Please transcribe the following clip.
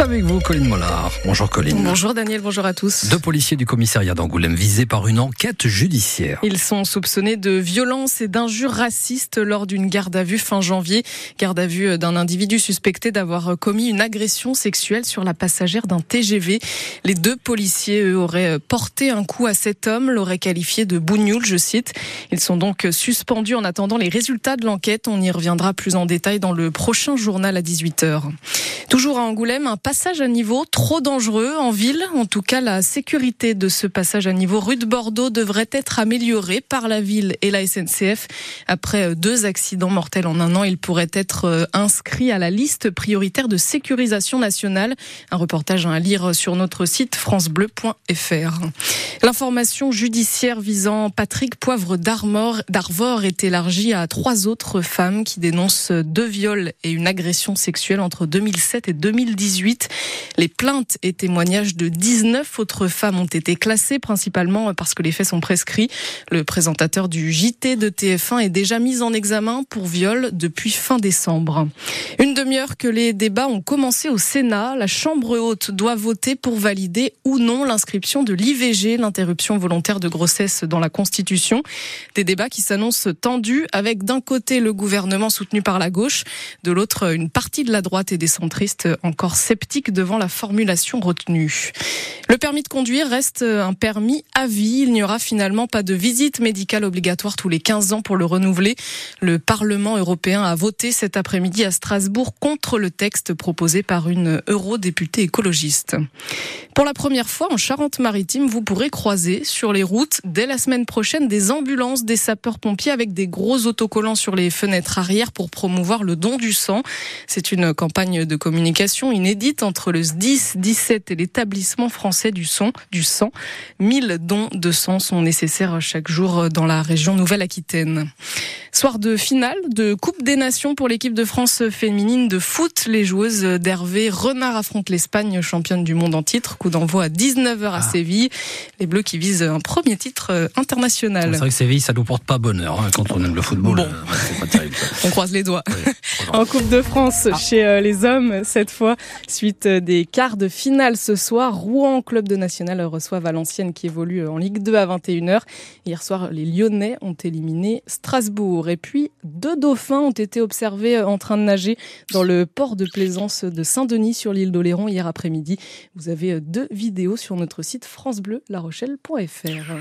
avec vous, Colline Mollard. Bonjour, Colline. Bonjour, Daniel. Bonjour à tous. Deux policiers du commissariat d'Angoulême visés par une enquête judiciaire. Ils sont soupçonnés de violence et d'injures racistes lors d'une garde à vue fin janvier. Garde à vue d'un individu suspecté d'avoir commis une agression sexuelle sur la passagère d'un TGV. Les deux policiers, eux, auraient porté un coup à cet homme, l'auraient qualifié de bougnoul, je cite. Ils sont donc suspendus en attendant les résultats de l'enquête. On y reviendra plus en détail dans le prochain journal à 18h. Toujours à Angoulême, un passage à niveau trop dangereux en ville. En tout cas, la sécurité de ce passage à niveau rue de Bordeaux devrait être améliorée par la ville et la SNCF. Après deux accidents mortels en un an, il pourrait être euh, inscrit à la liste prioritaire de sécurisation nationale. Un reportage à lire sur notre site francebleu.fr. L'information judiciaire visant Patrick Poivre d'Arvor est élargie à trois autres femmes qui dénoncent deux viols et une agression sexuelle entre 2007 et 2018. Les plaintes et témoignages de 19 autres femmes ont été classés, principalement parce que les faits sont prescrits. Le présentateur du JT de TF1 est déjà mis en examen pour viol depuis fin décembre. Une demi-heure que les débats ont commencé au Sénat, la Chambre haute doit voter pour valider ou non l'inscription de l'IVG, l'interruption volontaire de grossesse dans la Constitution. Des débats qui s'annoncent tendus avec d'un côté le gouvernement soutenu par la gauche, de l'autre une partie de la droite et des centristes encore sceptiques devant la formulation retenue. Le permis de conduire reste un permis à vie. Il n'y aura finalement pas de visite médicale obligatoire tous les 15 ans pour le renouveler. Le Parlement européen a voté cet après-midi à Strasbourg contre le texte proposé par une eurodéputée écologiste. Pour la première fois en Charente-Maritime, vous pourrez sur les routes dès la semaine prochaine des ambulances des sapeurs-pompiers avec des gros autocollants sur les fenêtres arrière pour promouvoir le don du sang. C'est une campagne de communication inédite entre le SDIS 17 et l'établissement français du son, du sang. 1000 dons de sang sont nécessaires chaque jour dans la région Nouvelle-Aquitaine. Soir de finale de Coupe des Nations pour l'équipe de France féminine de foot. Les joueuses d'Hervé Renard affrontent l'Espagne, championne du monde en titre. Coup d'envoi à 19h à ah. Séville. Les Bleus qui visent un premier titre international. C'est vrai que Séville, ça nous porte pas bonheur hein, quand on aime le football. Bon. Euh, pas terrible, on croise les doigts. En Coupe de France ah. chez euh, les hommes, cette fois, suite des quarts de finale ce soir, Rouen, club de national, reçoit Valenciennes qui évolue en Ligue 2 à 21h. Hier soir, les Lyonnais ont éliminé Strasbourg. Et puis, deux dauphins ont été observés en train de nager dans le port de plaisance de Saint-Denis sur l'île d'Oléron hier après-midi. Vous avez deux vidéos sur notre site francebleu-larochelle.fr.